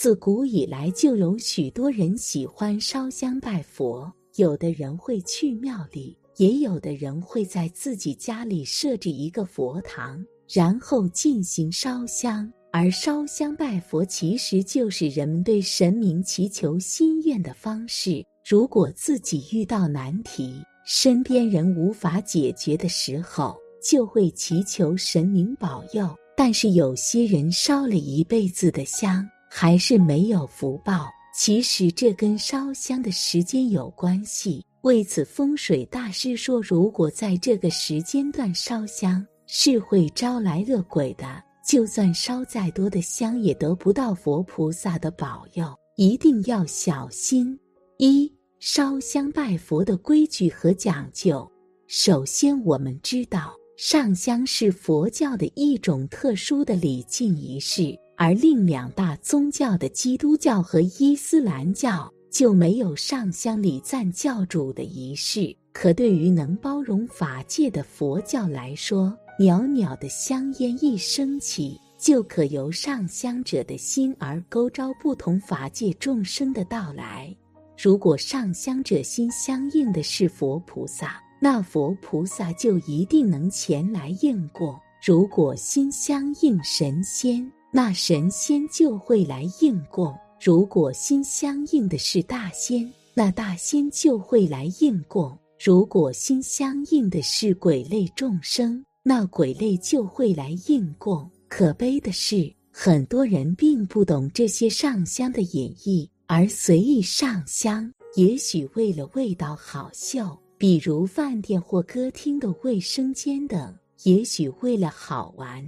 自古以来就有许多人喜欢烧香拜佛，有的人会去庙里，也有的人会在自己家里设置一个佛堂，然后进行烧香。而烧香拜佛其实就是人们对神明祈求心愿的方式。如果自己遇到难题，身边人无法解决的时候，就会祈求神明保佑。但是有些人烧了一辈子的香，还是没有福报。其实这跟烧香的时间有关系。为此，风水大师说，如果在这个时间段烧香，是会招来恶鬼的。就算烧再多的香，也得不到佛菩萨的保佑。一定要小心。一烧香拜佛的规矩和讲究。首先，我们知道上香是佛教的一种特殊的礼敬仪式，而另两大宗教的基督教和伊斯兰教就没有上香礼赞教主的仪式。可对于能包容法界的佛教来说，袅袅的香烟一升起，就可由上香者的心而勾召不同法界众生的到来。如果上香者心相应的是佛菩萨，那佛菩萨就一定能前来应供；如果心相应神仙，那神仙就会来应供；如果心相应的是大仙，那大仙就会来应供；如果心相应的是鬼类众生，那鬼类就会来应供。可悲的是，很多人并不懂这些上香的隐意，而随意上香。也许为了味道好嗅，比如饭店或歌厅的卫生间等；也许为了好玩，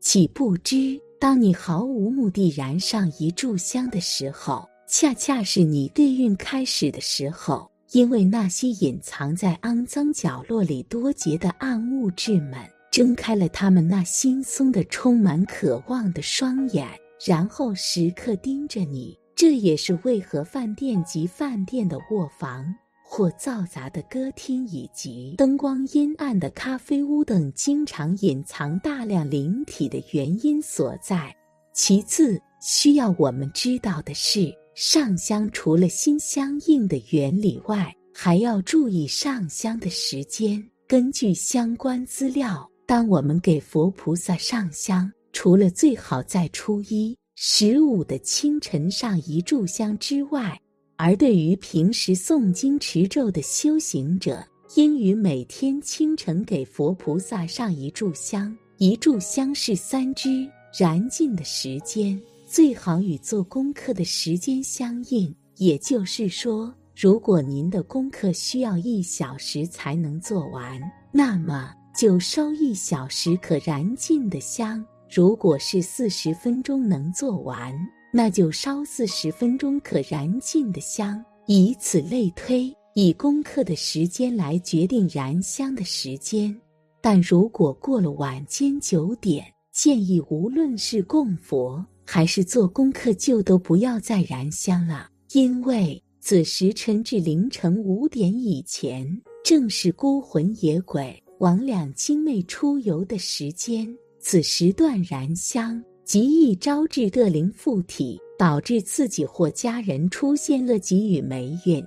岂不知当你毫无目的燃上一炷香的时候，恰恰是你对运开始的时候。因为那些隐藏在肮脏角落里多劫的暗物质们。睁开了他们那惺忪的、充满渴望的双眼，然后时刻盯着你。这也是为何饭店及饭店的卧房，或嘈杂的歌厅以及灯光阴暗的咖啡屋等，经常隐藏大量灵体的原因所在。其次，需要我们知道的是，上香除了心相应的原理外，还要注意上香的时间。根据相关资料。当我们给佛菩萨上香，除了最好在初一、十五的清晨上一炷香之外，而对于平时诵经持咒的修行者，应于每天清晨给佛菩萨上一炷香。一炷香是三支，燃尽的时间最好与做功课的时间相应。也就是说，如果您的功课需要一小时才能做完，那么。就烧一小时可燃尽的香，如果是四十分钟能做完，那就烧四十分钟可燃尽的香，以此类推，以功课的时间来决定燃香的时间。但如果过了晚间九点，建议无论是供佛还是做功课，就都不要再燃香了，因为此时辰至凌晨五点以前，正是孤魂野鬼。魍魉精魅出游的时间，此时段燃香，极易招致恶灵附体，导致自己或家人出现恶疾与霉运。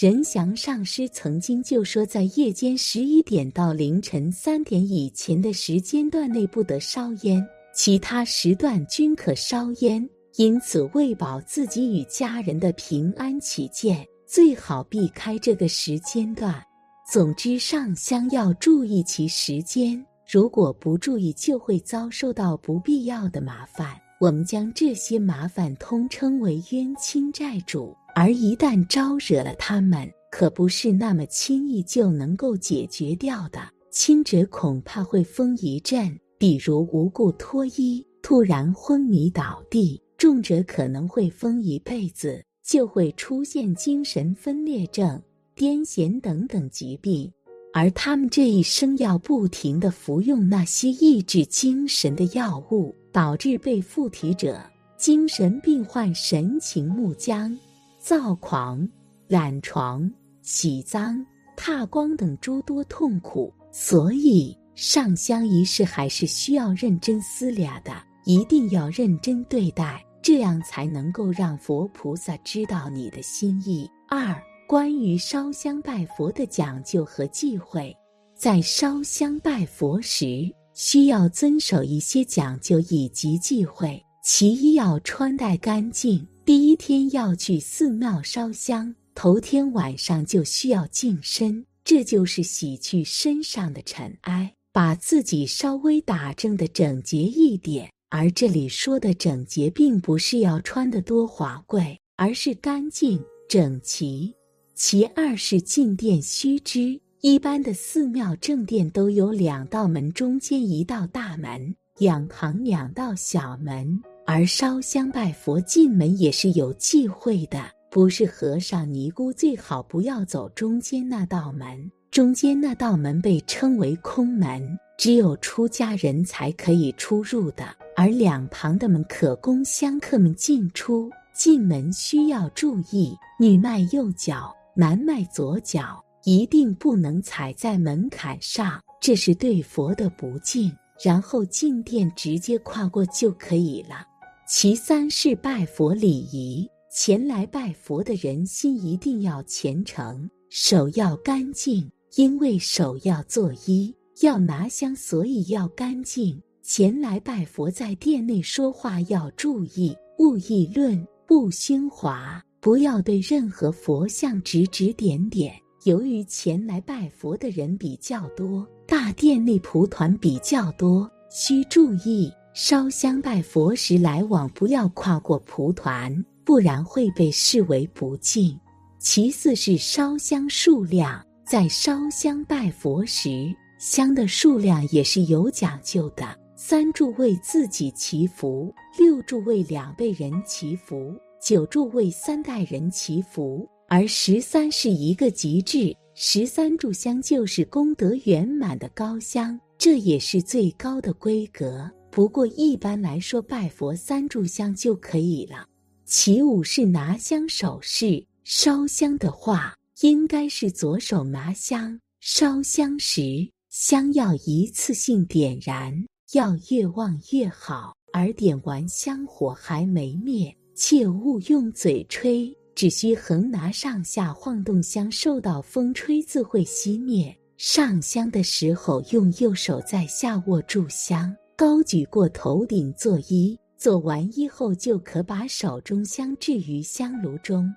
任祥上师曾经就说，在夜间十一点到凌晨三点以前的时间段内不得烧烟，其他时段均可烧烟。因此，为保自己与家人的平安起见，最好避开这个时间段。总之，上香要注意其时间，如果不注意，就会遭受到不必要的麻烦。我们将这些麻烦通称为冤亲债主，而一旦招惹了他们，可不是那么轻易就能够解决掉的。轻者恐怕会疯一阵，比如无故脱衣、突然昏迷倒地；重者可能会疯一辈子，就会出现精神分裂症。癫痫等等疾病，而他们这一生要不停的服用那些抑制精神的药物，导致被附体者精神病患神情木僵、躁狂、懒床、喜脏、踏光等诸多痛苦。所以上香仪式还是需要认真思量的，一定要认真对待。这样才能够让佛菩萨知道你的心意。二、关于烧香拜佛的讲究和忌讳，在烧香拜佛时，需要遵守一些讲究以及忌讳。其一，要穿戴干净。第一天要去寺庙烧香，头天晚上就需要净身，这就是洗去身上的尘埃，把自己稍微打正的整洁一点。而这里说的整洁，并不是要穿得多华贵，而是干净整齐。其二是进殿须知，一般的寺庙正殿都有两道门，中间一道大门，两旁两道小门。而烧香拜佛进门也是有忌讳的，不是和尚尼姑最好不要走中间那道门，中间那道门被称为空门，只有出家人才可以出入的。而两旁的门可供香客们进出，进门需要注意，女迈右脚，南迈左脚，一定不能踩在门槛上，这是对佛的不敬。然后进殿直接跨过就可以了。其三是拜佛礼仪，前来拜佛的人心一定要虔诚，手要干净，因为手要作揖，要拿香，所以要干净。前来拜佛，在殿内说话要注意，勿议论，勿喧哗，不要对任何佛像指指点点。由于前来拜佛的人比较多，大殿内蒲团比较多，需注意烧香拜佛时来往不要跨过蒲团，不然会被视为不敬。其次是烧香数量，在烧香拜佛时，香的数量也是有讲究的。三柱为自己祈福，六柱为两辈人祈福，九柱为三代人祈福，而十三是一个极致。十三炷香就是功德圆满的高香，这也是最高的规格。不过一般来说，拜佛三炷香就可以了。其五是拿香手势，烧香的话应该是左手拿香，烧香时香要一次性点燃。要越旺越好，而点完香火还没灭，切勿用嘴吹，只需横拿上下晃动香，受到风吹自会熄灭。上香的时候，用右手在下握住香，高举过头顶作揖。做完揖后，就可把手中香置于香炉中。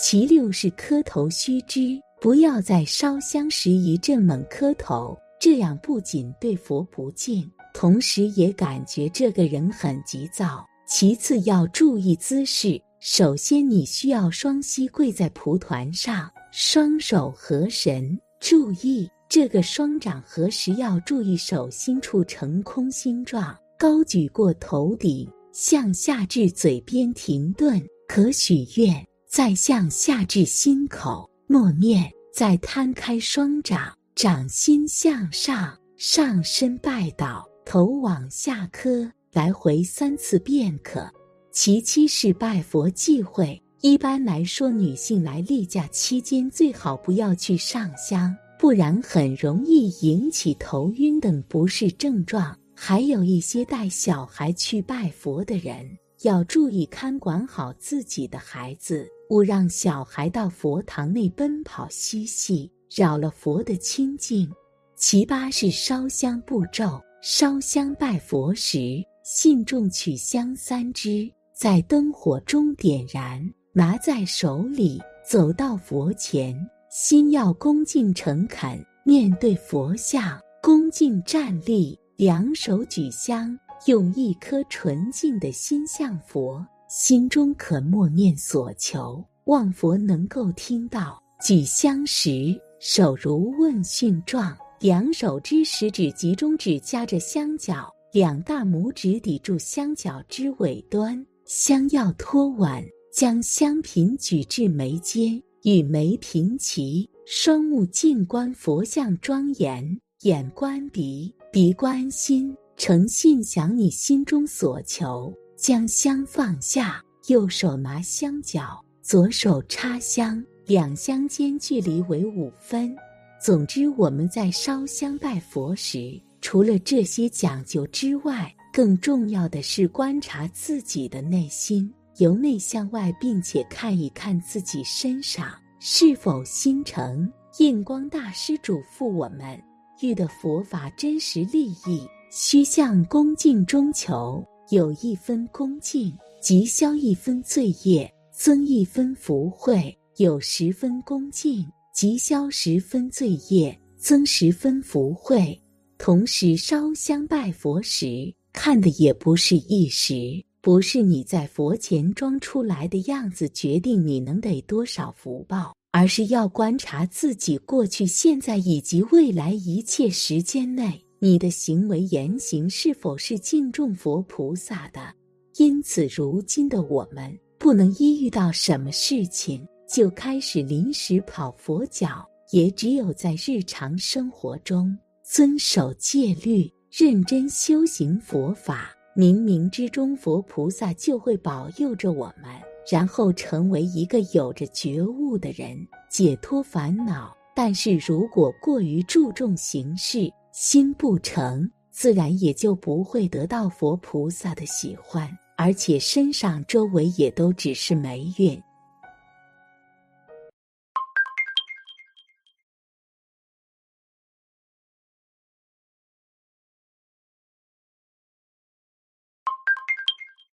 其六是磕头须知，不要在烧香时一阵猛磕头，这样不仅对佛不敬。同时也感觉这个人很急躁。其次要注意姿势，首先你需要双膝跪在蒲团上，双手合神，注意这个双掌合十要注意手心处呈空心状，高举过头顶，向下至嘴边停顿，可许愿，再向下至心口默念，再摊开双掌，掌心向上，上身拜倒。头往下磕，来回三次便可。其七是拜佛忌讳。一般来说，女性来例假期间最好不要去上香，不然很容易引起头晕等不适症状。还有一些带小孩去拜佛的人，要注意看管好自己的孩子，勿让小孩到佛堂内奔跑嬉戏，扰了佛的清净。其八是烧香步骤。烧香拜佛时，信众取香三支，在灯火中点燃，拿在手里，走到佛前，心要恭敬诚恳，面对佛像，恭敬站立，两手举香，用一颗纯净的心向佛，心中可默念所求，望佛能够听到。举香时，手如问讯状。两手之食指及中指夹着香脚，两大拇指抵住香脚之尾端，香要托稳，将香瓶举至眉间，与眉平齐，双目静观佛像庄严，眼观鼻，鼻观心，诚信想你心中所求，将香放下，右手拿香脚，左手插香，两香间距离为五分。总之，我们在烧香拜佛时，除了这些讲究之外，更重要的是观察自己的内心。由内向外，并且看一看自己身上是否心诚。印光大师嘱咐我们：遇的佛法真实利益，须向恭敬中求。有一分恭敬，即消一分罪业，增一分福慧；有十分恭敬，即消十分罪业，增十分福慧。同时烧香拜佛时，看的也不是一时，不是你在佛前装出来的样子决定你能得多少福报，而是要观察自己过去、现在以及未来一切时间内。你的行为言行是否是敬重佛菩萨的？因此，如今的我们不能一遇到什么事情就开始临时跑佛脚，也只有在日常生活中遵守戒律，认真修行佛法，冥冥之中佛菩萨就会保佑着我们，然后成为一个有着觉悟的人，解脱烦恼。但是如果过于注重形式，心不诚，自然也就不会得到佛菩萨的喜欢，而且身上周围也都只是霉运。